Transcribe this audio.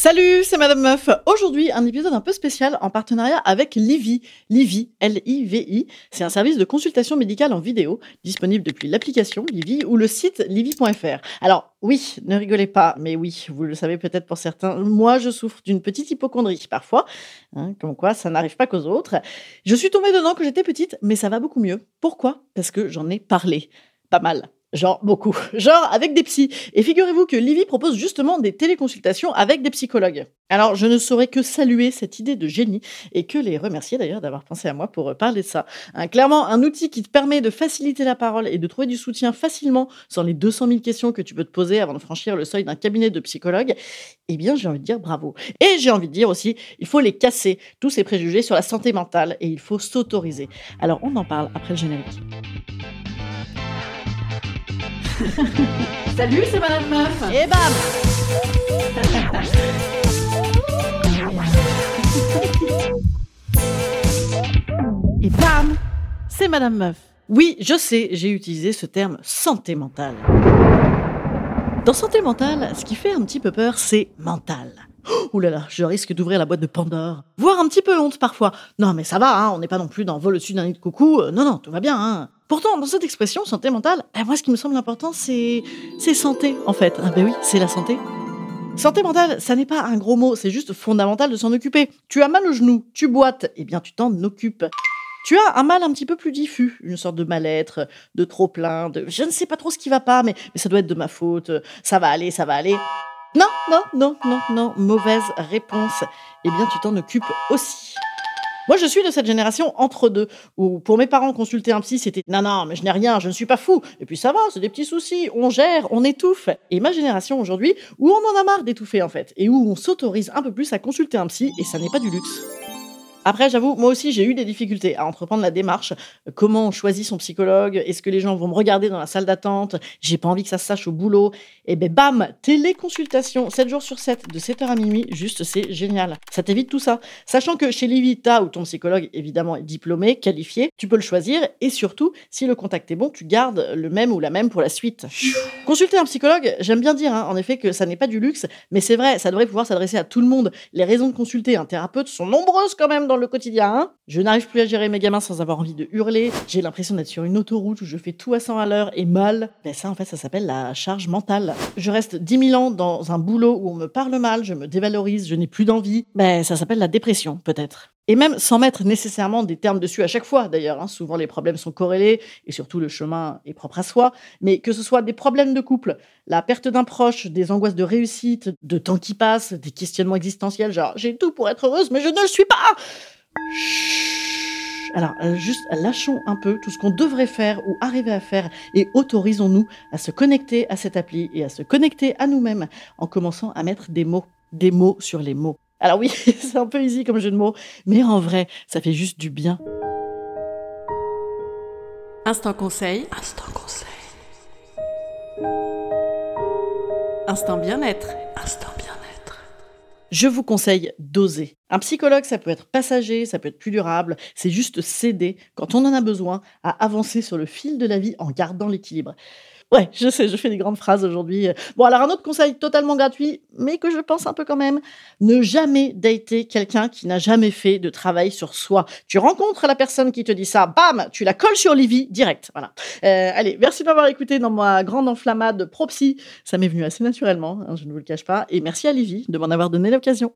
Salut, c'est Madame Meuf. Aujourd'hui, un épisode un peu spécial en partenariat avec Livy. Livy, L-I-V-I, c'est un service de consultation médicale en vidéo disponible depuis l'application Livy ou le site livy.fr. Alors, oui, ne rigolez pas, mais oui, vous le savez peut-être pour certains, moi je souffre d'une petite hypochondrie parfois, hein, comme quoi ça n'arrive pas qu'aux autres. Je suis tombée dedans quand j'étais petite, mais ça va beaucoup mieux. Pourquoi? Parce que j'en ai parlé. Pas mal. Genre beaucoup. Genre avec des psys. Et figurez-vous que Livy propose justement des téléconsultations avec des psychologues. Alors je ne saurais que saluer cette idée de génie et que les remercier d'ailleurs d'avoir pensé à moi pour euh, parler de ça. Hein, clairement, un outil qui te permet de faciliter la parole et de trouver du soutien facilement sans les 200 000 questions que tu peux te poser avant de franchir le seuil d'un cabinet de psychologue, eh bien j'ai envie de dire bravo. Et j'ai envie de dire aussi, il faut les casser, tous ces préjugés sur la santé mentale et il faut s'autoriser. Alors on en parle après le générique. Salut, c'est Madame Meuf. Et bam Et bam C'est Madame Meuf. Oui, je sais, j'ai utilisé ce terme santé mentale. Dans santé mentale, ce qui fait un petit peu peur, c'est mental. Ouh là là, je risque d'ouvrir la boîte de Pandore. Voire un petit peu honte parfois. Non mais ça va, hein, on n'est pas non plus dans vol au-dessus d'un nid de coucou. Euh, non, non, tout va bien. Hein. Pourtant, dans cette expression, santé mentale, eh, moi ce qui me semble important, c'est santé en fait. Ah ben oui, c'est la santé. Santé mentale, ça n'est pas un gros mot, c'est juste fondamental de s'en occuper. Tu as mal au genou, tu boites, eh bien tu t'en occupes. Tu as un mal un petit peu plus diffus, une sorte de mal-être, de trop plein, de je ne sais pas trop ce qui va pas, mais, mais ça doit être de ma faute, ça va aller, ça va aller. Non, non, non, non, non, mauvaise réponse. Eh bien, tu t'en occupes aussi. Moi, je suis de cette génération entre deux, où pour mes parents, consulter un psy, c'était non, non, mais je n'ai rien, je ne suis pas fou. Et puis ça va, c'est des petits soucis, on gère, on étouffe. Et ma génération aujourd'hui, où on en a marre d'étouffer en fait, et où on s'autorise un peu plus à consulter un psy, et ça n'est pas du luxe. Après, j'avoue, moi aussi, j'ai eu des difficultés à entreprendre la démarche. Comment on choisit son psychologue? Est-ce que les gens vont me regarder dans la salle d'attente? J'ai pas envie que ça se sache au boulot. Et ben bam, téléconsultation, 7 jours sur 7, de 7h à minuit, juste c'est génial. Ça t'évite tout ça. Sachant que chez Livita, où ton psychologue évidemment est diplômé, qualifié, tu peux le choisir et surtout, si le contact est bon, tu gardes le même ou la même pour la suite. Consulter un psychologue, j'aime bien dire hein, en effet que ça n'est pas du luxe, mais c'est vrai, ça devrait pouvoir s'adresser à tout le monde. Les raisons de consulter un thérapeute sont nombreuses quand même dans le quotidien. Je n'arrive plus à gérer mes gamins sans avoir envie de hurler. J'ai l'impression d'être sur une autoroute où je fais tout à 100 à l'heure et mal. Ben ça, en fait, ça s'appelle la charge mentale. Je reste 10 000 ans dans un boulot où on me parle mal, je me dévalorise, je n'ai plus d'envie. Ben, ça s'appelle la dépression, peut-être. Et même sans mettre nécessairement des termes dessus à chaque fois, d'ailleurs. Hein. souvent, les problèmes sont corrélés et surtout, le chemin est propre à soi. Mais que ce soit des problèmes de couple, la perte d'un proche, des angoisses de réussite, de temps qui passe, des questionnements existentiels, genre j'ai tout pour être heureuse, mais je ne le suis pas alors, euh, juste lâchons un peu tout ce qu'on devrait faire ou arriver à faire et autorisons-nous à se connecter à cette appli et à se connecter à nous-mêmes en commençant à mettre des mots, des mots sur les mots. Alors oui, c'est un peu easy comme jeu de mots, mais en vrai, ça fait juste du bien. Instant conseil. Instant conseil. Instant bien-être. Instant bien-être. Je vous conseille d'oser. Un psychologue, ça peut être passager, ça peut être plus durable, c'est juste céder quand on en a besoin à avancer sur le fil de la vie en gardant l'équilibre. Ouais, je sais, je fais des grandes phrases aujourd'hui. Bon, alors un autre conseil totalement gratuit, mais que je pense un peu quand même, ne jamais dater quelqu'un qui n'a jamais fait de travail sur soi. Tu rencontres la personne qui te dit ça, bam, tu la colles sur Livy direct. Voilà. Euh, allez, merci de m'avoir écouté dans ma grande enflammade pro-psy. Ça m'est venu assez naturellement, hein, je ne vous le cache pas. Et merci à Livy de m'en avoir donné l'occasion.